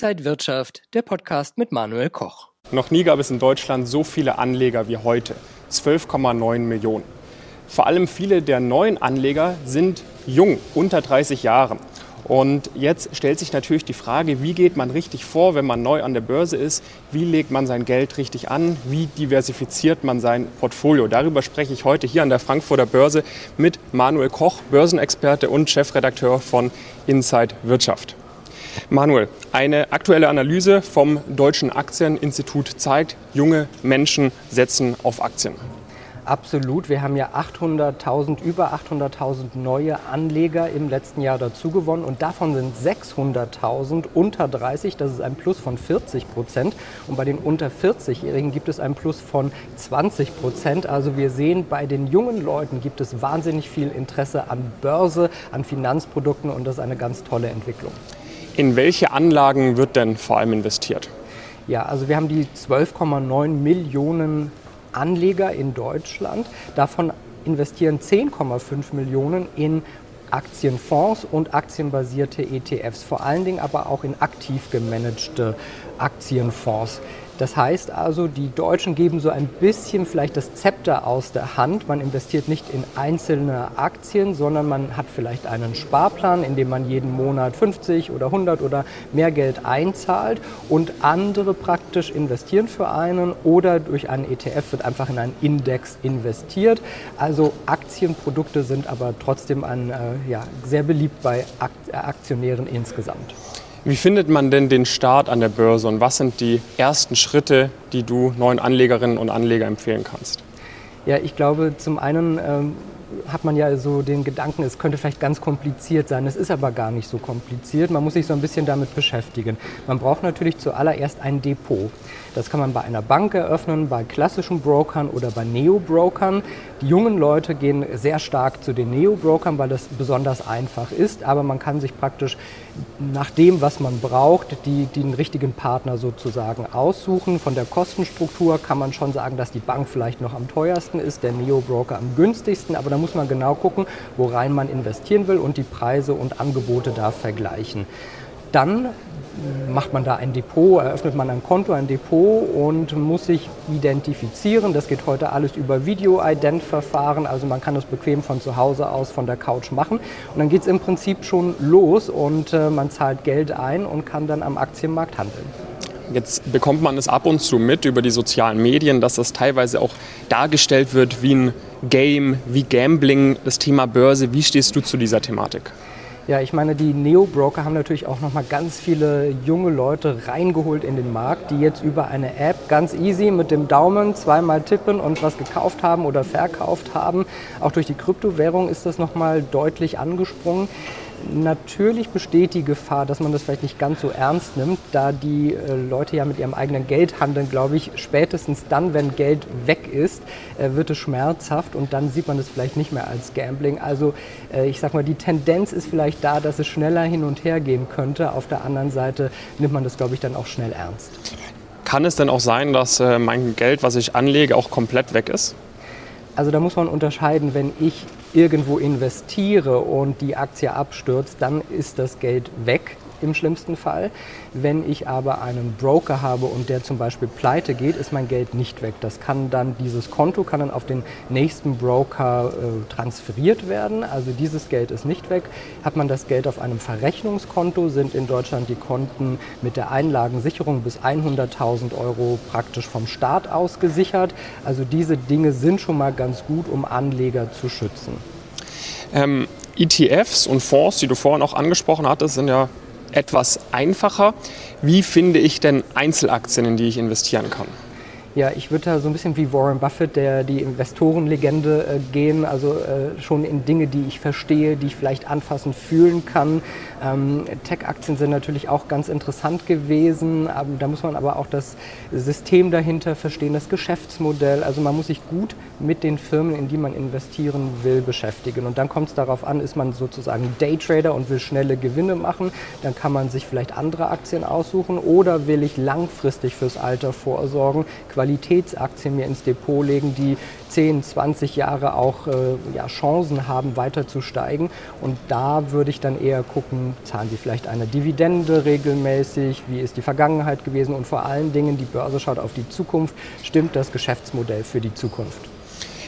Inside Wirtschaft, der Podcast mit Manuel Koch. Noch nie gab es in Deutschland so viele Anleger wie heute. 12,9 Millionen. Vor allem viele der neuen Anleger sind jung, unter 30 Jahren. Und jetzt stellt sich natürlich die Frage, wie geht man richtig vor, wenn man neu an der Börse ist? Wie legt man sein Geld richtig an? Wie diversifiziert man sein Portfolio? Darüber spreche ich heute hier an der Frankfurter Börse mit Manuel Koch, Börsenexperte und Chefredakteur von Inside Wirtschaft. Manuel, eine aktuelle Analyse vom Deutschen Aktieninstitut zeigt, junge Menschen setzen auf Aktien. Absolut. Wir haben ja 800.000, über 800.000 neue Anleger im letzten Jahr dazugewonnen und davon sind 600.000 unter 30. Das ist ein Plus von 40 Prozent. Und bei den unter 40-Jährigen gibt es ein Plus von 20 Prozent. Also wir sehen, bei den jungen Leuten gibt es wahnsinnig viel Interesse an Börse, an Finanzprodukten und das ist eine ganz tolle Entwicklung. In welche Anlagen wird denn vor allem investiert? Ja, also wir haben die 12,9 Millionen Anleger in Deutschland. Davon investieren 10,5 Millionen in Aktienfonds und aktienbasierte ETFs, vor allen Dingen aber auch in aktiv gemanagte Aktienfonds. Das heißt also, die Deutschen geben so ein bisschen vielleicht das Zepter aus der Hand. Man investiert nicht in einzelne Aktien, sondern man hat vielleicht einen Sparplan, in dem man jeden Monat 50 oder 100 oder mehr Geld einzahlt und andere praktisch investieren für einen oder durch einen ETF wird einfach in einen Index investiert. Also Aktienprodukte sind aber trotzdem ein, äh, ja, sehr beliebt bei Aktionären insgesamt. Wie findet man denn den Start an der Börse und was sind die ersten Schritte, die du neuen Anlegerinnen und Anlegern empfehlen kannst? Ja, ich glaube, zum einen ähm, hat man ja so den Gedanken, es könnte vielleicht ganz kompliziert sein. Es ist aber gar nicht so kompliziert. Man muss sich so ein bisschen damit beschäftigen. Man braucht natürlich zuallererst ein Depot. Das kann man bei einer Bank eröffnen, bei klassischen Brokern oder bei Neo-Brokern. Die jungen Leute gehen sehr stark zu den Neo-Brokern, weil das besonders einfach ist. Aber man kann sich praktisch nach dem, was man braucht, die, den richtigen Partner sozusagen aussuchen. Von der Kostenstruktur kann man schon sagen, dass die Bank vielleicht noch am teuersten ist, der Neo-Broker am günstigsten. Aber da muss man genau gucken, worein man investieren will und die Preise und Angebote da vergleichen. Dann macht man da ein Depot, eröffnet man ein Konto, ein Depot und muss sich identifizieren. Das geht heute alles über Video-Ident-Verfahren, also man kann das bequem von zu Hause aus, von der Couch machen. Und dann geht es im Prinzip schon los und äh, man zahlt Geld ein und kann dann am Aktienmarkt handeln. Jetzt bekommt man es ab und zu mit über die sozialen Medien, dass das teilweise auch dargestellt wird wie ein Game, wie Gambling, das Thema Börse. Wie stehst du zu dieser Thematik? Ja, ich meine, die Neo-Broker haben natürlich auch nochmal ganz viele junge Leute reingeholt in den Markt, die jetzt über eine App ganz easy mit dem Daumen zweimal tippen und was gekauft haben oder verkauft haben. Auch durch die Kryptowährung ist das nochmal deutlich angesprungen. Natürlich besteht die Gefahr, dass man das vielleicht nicht ganz so ernst nimmt, da die äh, Leute ja mit ihrem eigenen Geld handeln, glaube ich, spätestens dann, wenn Geld weg ist, äh, wird es schmerzhaft und dann sieht man es vielleicht nicht mehr als Gambling. Also äh, ich sage mal, die Tendenz ist vielleicht da, dass es schneller hin und her gehen könnte. Auf der anderen Seite nimmt man das, glaube ich, dann auch schnell ernst. Kann es denn auch sein, dass mein Geld, was ich anlege, auch komplett weg ist? Also da muss man unterscheiden, wenn ich irgendwo investiere und die Aktie abstürzt, dann ist das Geld weg im schlimmsten Fall. Wenn ich aber einen Broker habe und der zum Beispiel pleite geht, ist mein Geld nicht weg. Das kann dann, dieses Konto kann dann auf den nächsten Broker äh, transferiert werden. Also dieses Geld ist nicht weg. Hat man das Geld auf einem Verrechnungskonto, sind in Deutschland die Konten mit der Einlagensicherung bis 100.000 Euro praktisch vom Staat aus gesichert. Also diese Dinge sind schon mal ganz gut, um Anleger zu schützen. Ähm, ETFs und Fonds, die du vorhin auch angesprochen hattest, sind ja etwas einfacher. Wie finde ich denn Einzelaktien, in die ich investieren kann? Ja, ich würde da so ein bisschen wie Warren Buffett, der die Investorenlegende äh, gehen, also äh, schon in Dinge, die ich verstehe, die ich vielleicht anfassen, fühlen kann. Ähm, Tech-Aktien sind natürlich auch ganz interessant gewesen, aber da muss man aber auch das System dahinter verstehen, das Geschäftsmodell. Also man muss sich gut mit den Firmen, in die man investieren will, beschäftigen. Und dann kommt es darauf an, ist man sozusagen Daytrader und will schnelle Gewinne machen, dann kann man sich vielleicht andere Aktien aussuchen oder will ich langfristig fürs Alter vorsorgen, Qualität Qualitätsaktien mir ins Depot legen, die 10, 20 Jahre auch äh, ja, Chancen haben, weiter zu steigen. Und da würde ich dann eher gucken, zahlen sie vielleicht eine Dividende regelmäßig, wie ist die Vergangenheit gewesen und vor allen Dingen, die Börse schaut auf die Zukunft, stimmt das Geschäftsmodell für die Zukunft.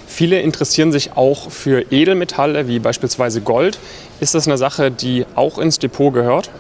Viele interessieren sich auch für Edelmetalle wie beispielsweise Gold. Ist das eine Sache, die auch ins Depot gehört?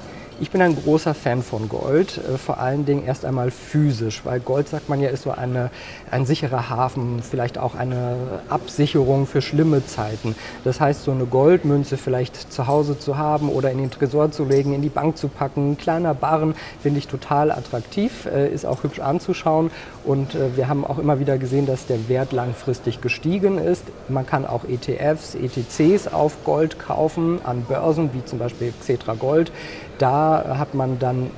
Ich bin ein großer Fan von Gold, äh, vor allen Dingen erst einmal physisch, weil Gold, sagt man ja, ist so eine, ein sicherer Hafen, vielleicht auch eine Absicherung für schlimme Zeiten. Das heißt, so eine Goldmünze vielleicht zu Hause zu haben oder in den Tresor zu legen, in die Bank zu packen, ein kleiner Barren, finde ich total attraktiv, äh, ist auch hübsch anzuschauen und äh, wir haben auch immer wieder gesehen, dass der Wert langfristig gestiegen ist. Man kann auch ETFs, ETCs auf Gold kaufen an Börsen, wie zum Beispiel Xetra Gold. Da hat man dann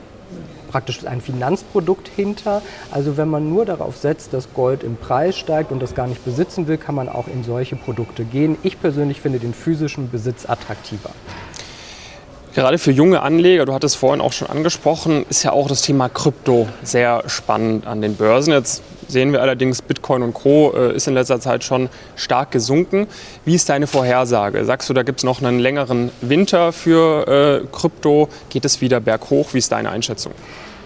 praktisch ein Finanzprodukt hinter. Also wenn man nur darauf setzt, dass Gold im Preis steigt und das gar nicht besitzen will, kann man auch in solche Produkte gehen. Ich persönlich finde den physischen Besitz attraktiver. Gerade für junge Anleger, du hattest vorhin auch schon angesprochen, ist ja auch das Thema Krypto sehr spannend an den Börsen. Jetzt sehen wir allerdings, Bitcoin und Co. Äh, ist in letzter Zeit schon stark gesunken. Wie ist deine Vorhersage? Sagst du, da gibt es noch einen längeren Winter für äh, Krypto? Geht es wieder berghoch? Wie ist deine Einschätzung?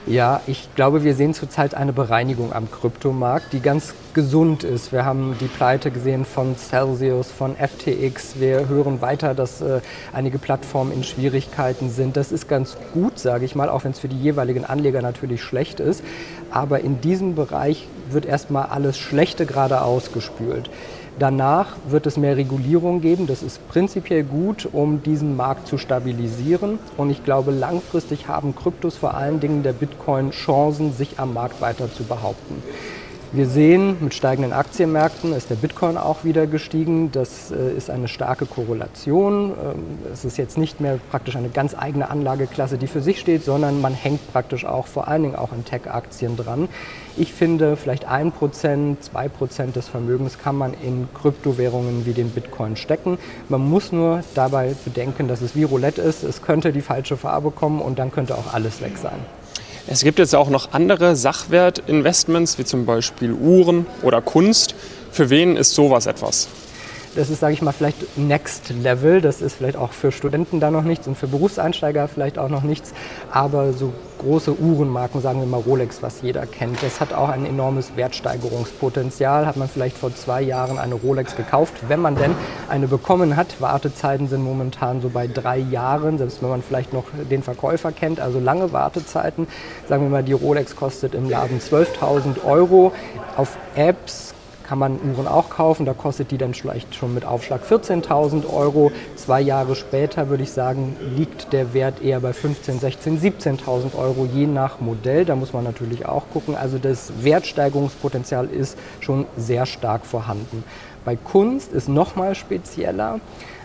Ja, ich glaube, wir sehen zurzeit eine Bereinigung am Kryptomarkt, die ganz gesund ist. Wir haben die Pleite gesehen von Celsius, von FTX. Wir hören weiter, dass äh, einige Plattformen in Schwierigkeiten sind. Das ist ganz gut, sage ich mal, auch wenn es für die jeweiligen Anleger natürlich schlecht ist. Aber in diesem Bereich wird erstmal alles Schlechte gerade ausgespült. Danach wird es mehr Regulierung geben. Das ist prinzipiell gut, um diesen Markt zu stabilisieren. Und ich glaube, langfristig haben Kryptos, vor allen Dingen der Bitcoin, Chancen, sich am Markt weiter zu behaupten. Wir sehen, mit steigenden Aktienmärkten ist der Bitcoin auch wieder gestiegen. Das äh, ist eine starke Korrelation. Ähm, es ist jetzt nicht mehr praktisch eine ganz eigene Anlageklasse, die für sich steht, sondern man hängt praktisch auch vor allen Dingen auch an Tech-Aktien dran. Ich finde, vielleicht ein Prozent, zwei Prozent des Vermögens kann man in Kryptowährungen wie den Bitcoin stecken. Man muss nur dabei bedenken, dass es wie Roulette ist. Es könnte die falsche Farbe kommen und dann könnte auch alles weg sein. Es gibt jetzt auch noch andere Sachwertinvestments, wie zum Beispiel Uhren oder Kunst. Für wen ist sowas etwas? Das ist, sage ich mal, vielleicht Next Level. Das ist vielleicht auch für Studenten da noch nichts und für Berufseinsteiger vielleicht auch noch nichts. Aber so große Uhrenmarken, sagen wir mal Rolex, was jeder kennt, das hat auch ein enormes Wertsteigerungspotenzial. Hat man vielleicht vor zwei Jahren eine Rolex gekauft, wenn man denn eine bekommen hat. Wartezeiten sind momentan so bei drei Jahren, selbst wenn man vielleicht noch den Verkäufer kennt, also lange Wartezeiten. Sagen wir mal, die Rolex kostet im Laden 12.000 Euro. Auf Apps kann man Uhren auch kaufen. Da kostet die dann vielleicht schon mit Aufschlag 14.000 Euro. Zwei Jahre später würde ich sagen, liegt der Wert eher bei 15, 16, 17.000 Euro, je nach Modell. Da muss man natürlich auch gucken. Also das Wertsteigerungspotenzial ist schon sehr stark vorhanden. Bei Kunst ist noch mal spezieller.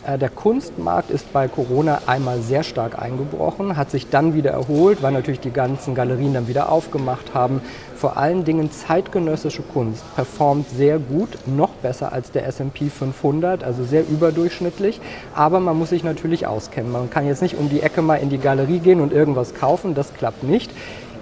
Äh, der Kunstmarkt ist bei Corona einmal sehr stark eingebrochen, hat sich dann wieder erholt, weil natürlich die ganzen Galerien dann wieder aufgemacht haben. Vor allen Dingen zeitgenössische Kunst performt sehr gut, noch besser als der S&P 500, also sehr überdurchschnittlich. Aber man muss sich natürlich auskennen. Man kann jetzt nicht um die Ecke mal in die Galerie gehen und irgendwas kaufen, das klappt nicht.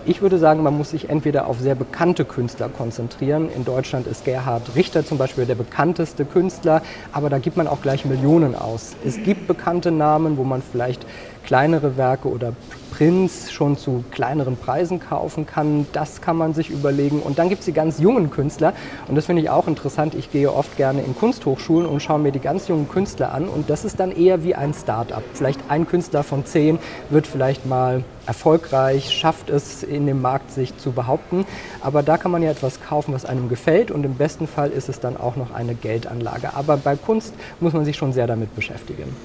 Ich würde sagen, man muss sich entweder auf sehr bekannte Künstler konzentrieren. In Deutschland ist Gerhard Richter zum Beispiel der bekannteste Künstler, aber da gibt man auch gleich Millionen aus. Es gibt bekannte Namen, wo man vielleicht kleinere Werke oder Prints schon zu kleineren Preisen kaufen kann. Das kann man sich überlegen. Und dann gibt es die ganz jungen Künstler. Und das finde ich auch interessant. Ich gehe oft gerne in Kunsthochschulen und schaue mir die ganz jungen Künstler an. Und das ist dann eher wie ein Start-up. Vielleicht ein Künstler von zehn wird vielleicht mal erfolgreich, schafft es in dem Markt sich zu behaupten. Aber da kann man ja etwas kaufen, was einem gefällt. Und im besten Fall ist es dann auch noch eine Geldanlage. Aber bei Kunst muss man sich schon sehr damit beschäftigen.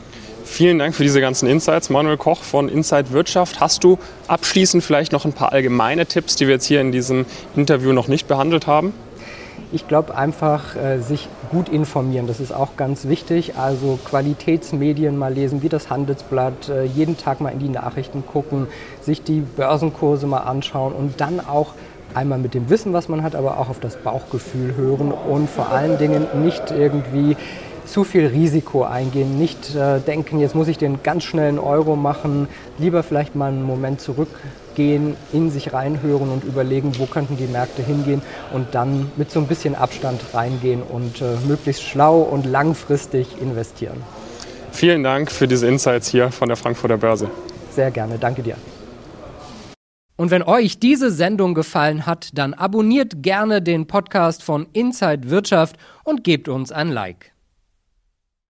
Vielen Dank für diese ganzen Insights. Manuel Koch von Inside Wirtschaft. Hast du abschließend vielleicht noch ein paar allgemeine Tipps, die wir jetzt hier in diesem Interview noch nicht behandelt haben? Ich glaube einfach, äh, sich gut informieren, das ist auch ganz wichtig. Also Qualitätsmedien mal lesen, wie das Handelsblatt, äh, jeden Tag mal in die Nachrichten gucken, sich die Börsenkurse mal anschauen und dann auch einmal mit dem Wissen, was man hat, aber auch auf das Bauchgefühl hören und vor allen Dingen nicht irgendwie zu viel Risiko eingehen, nicht äh, denken, jetzt muss ich den ganz schnellen Euro machen, lieber vielleicht mal einen Moment zurückgehen, in sich reinhören und überlegen, wo könnten die Märkte hingehen und dann mit so ein bisschen Abstand reingehen und äh, möglichst schlau und langfristig investieren. Vielen Dank für diese Insights hier von der Frankfurter Börse. Sehr gerne, danke dir. Und wenn euch diese Sendung gefallen hat, dann abonniert gerne den Podcast von Inside Wirtschaft und gebt uns ein Like.